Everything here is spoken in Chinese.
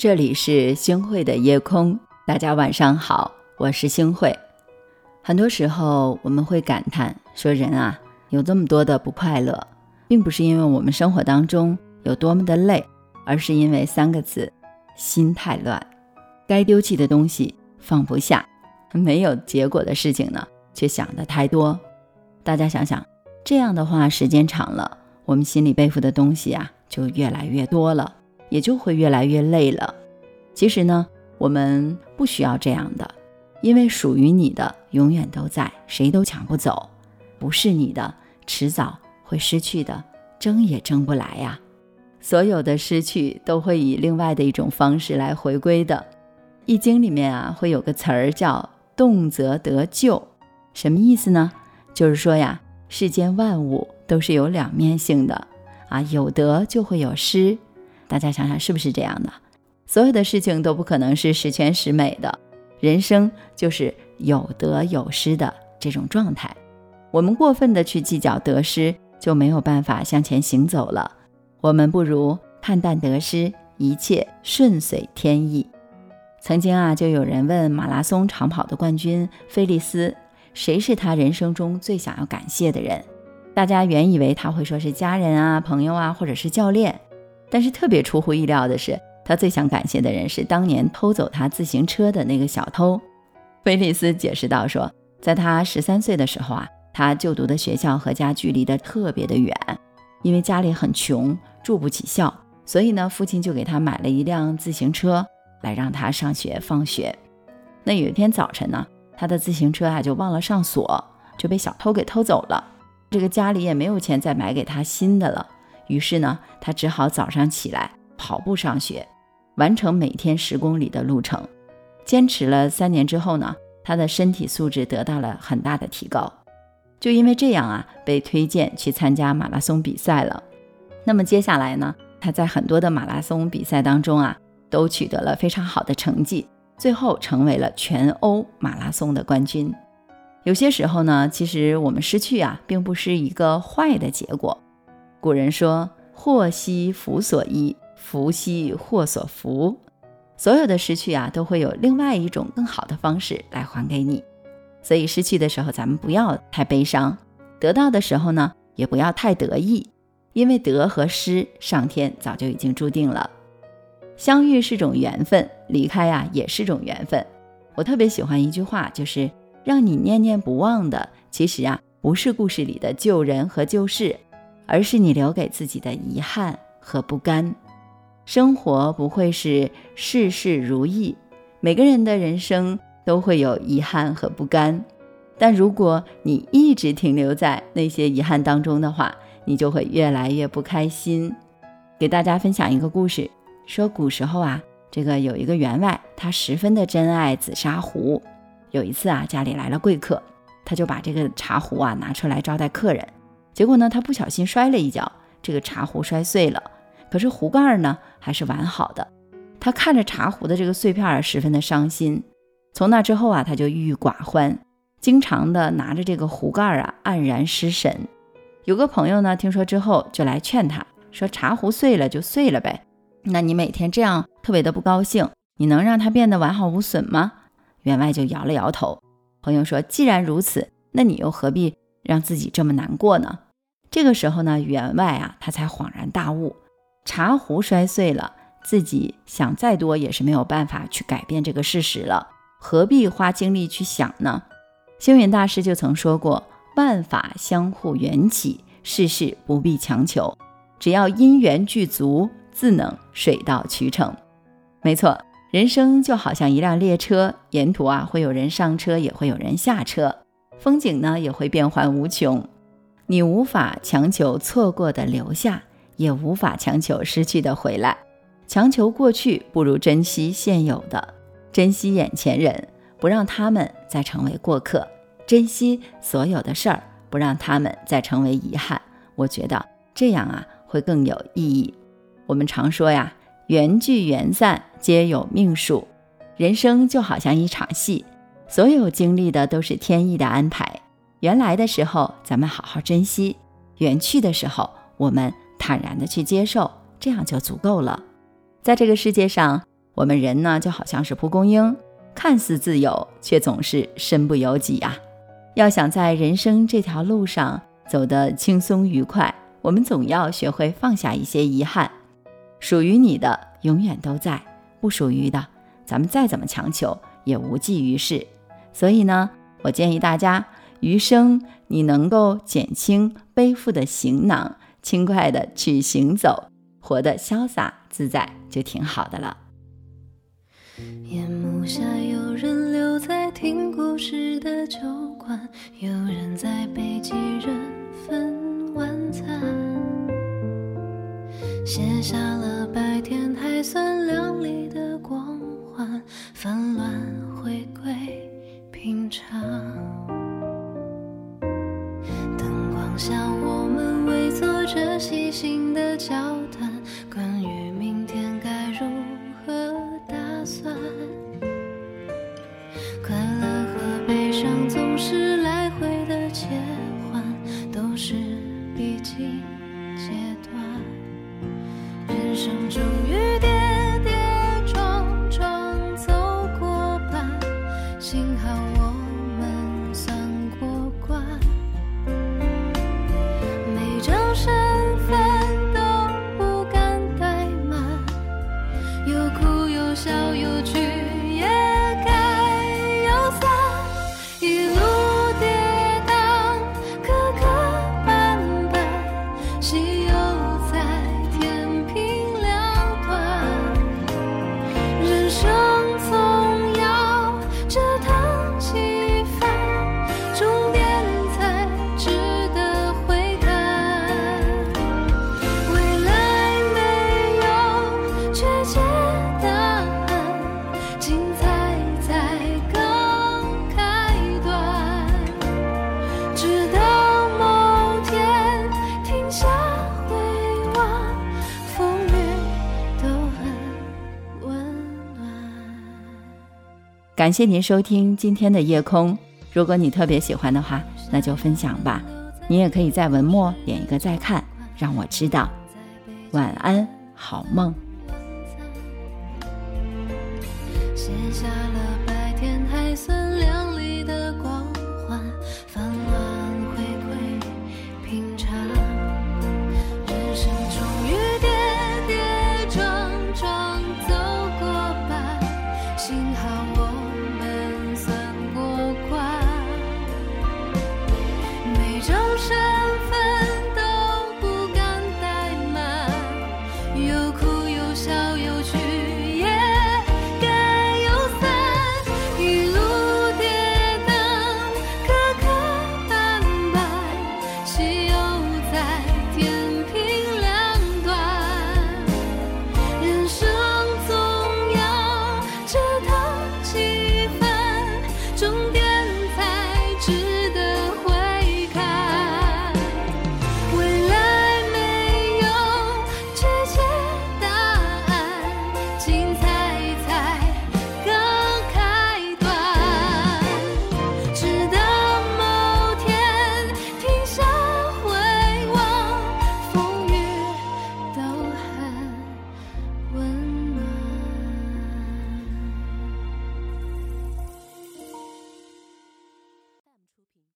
这里是星慧的夜空，大家晚上好，我是星慧。很多时候我们会感叹说，人啊有这么多的不快乐，并不是因为我们生活当中有多么的累，而是因为三个字：心太乱。该丢弃的东西放不下，没有结果的事情呢，却想得太多。大家想想，这样的话，时间长了，我们心里背负的东西啊，就越来越多了。也就会越来越累了。其实呢，我们不需要这样的，因为属于你的永远都在，谁都抢不走；不是你的，迟早会失去的，争也争不来呀。所有的失去都会以另外的一种方式来回归的。易经里面啊，会有个词儿叫“动则得救”，什么意思呢？就是说呀，世间万物都是有两面性的啊，有得就会有失。大家想想是不是这样的？所有的事情都不可能是十全十美的，人生就是有得有失的这种状态。我们过分的去计较得失，就没有办法向前行走了。我们不如看淡得失，一切顺随天意。曾经啊，就有人问马拉松长跑的冠军菲利斯，谁是他人生中最想要感谢的人？大家原以为他会说是家人啊、朋友啊，或者是教练。但是特别出乎意料的是，他最想感谢的人是当年偷走他自行车的那个小偷。菲利斯解释道：“说在他十三岁的时候啊，他就读的学校和家距离的特别的远，因为家里很穷，住不起校，所以呢，父亲就给他买了一辆自行车来让他上学放学。那有一天早晨呢，他的自行车啊就忘了上锁，就被小偷给偷走了。这个家里也没有钱再买给他新的了。”于是呢，他只好早上起来跑步上学，完成每天十公里的路程。坚持了三年之后呢，他的身体素质得到了很大的提高。就因为这样啊，被推荐去参加马拉松比赛了。那么接下来呢，他在很多的马拉松比赛当中啊，都取得了非常好的成绩，最后成为了全欧马拉松的冠军。有些时候呢，其实我们失去啊，并不是一个坏的结果。古人说：“祸兮福所依，福兮祸所伏。”所有的失去啊，都会有另外一种更好的方式来还给你。所以失去的时候，咱们不要太悲伤；得到的时候呢，也不要太得意，因为得和失，上天早就已经注定了。相遇是种缘分，离开呀也是种缘分。我特别喜欢一句话，就是让你念念不忘的，其实啊，不是故事里的旧人和旧事。而是你留给自己的遗憾和不甘。生活不会是事事如意，每个人的人生都会有遗憾和不甘。但如果你一直停留在那些遗憾当中的话，你就会越来越不开心。给大家分享一个故事，说古时候啊，这个有一个员外，他十分的珍爱紫砂壶。有一次啊，家里来了贵客，他就把这个茶壶啊拿出来招待客人。结果呢，他不小心摔了一跤，这个茶壶摔碎了。可是壶盖呢还是完好的。他看着茶壶的这个碎片儿，十分的伤心。从那之后啊，他就郁郁寡欢，经常的拿着这个壶盖啊黯然失神。有个朋友呢，听说之后就来劝他说：“茶壶碎了就碎了呗，那你每天这样特别的不高兴，你能让它变得完好无损吗？”员外就摇了摇头。朋友说：“既然如此，那你又何必？”让自己这么难过呢？这个时候呢，员外啊，他才恍然大悟：茶壶摔碎了，自己想再多也是没有办法去改变这个事实了，何必花精力去想呢？星云大师就曾说过：“万法相互缘起，事事不必强求，只要因缘具足，自能水到渠成。”没错，人生就好像一辆列车，沿途啊会有人上车，也会有人下车。风景呢也会变幻无穷，你无法强求错过的留下，也无法强求失去的回来。强求过去，不如珍惜现有的，珍惜眼前人，不让他们再成为过客，珍惜所有的事儿，不让他们再成为遗憾。我觉得这样啊会更有意义。我们常说呀，缘聚缘散皆有命数，人生就好像一场戏。所有经历的都是天意的安排，原来的时候咱们好好珍惜，远去的时候我们坦然的去接受，这样就足够了。在这个世界上，我们人呢，就好像是蒲公英，看似自由，却总是身不由己啊。要想在人生这条路上走得轻松愉快，我们总要学会放下一些遗憾。属于你的永远都在，不属于的，咱们再怎么强求也无济于事。所以呢，我建议大家，余生你能够减轻背负的行囊，轻快的去行走，活得潇洒自在，就挺好的了。夜幕下，有人留在听故事的酒馆，有交谈，关于明天该如何打算。快乐和悲伤总是感谢您收听今天的夜空。如果你特别喜欢的话，那就分享吧。你也可以在文末点一个再看，让我知道。晚安，好梦。写下了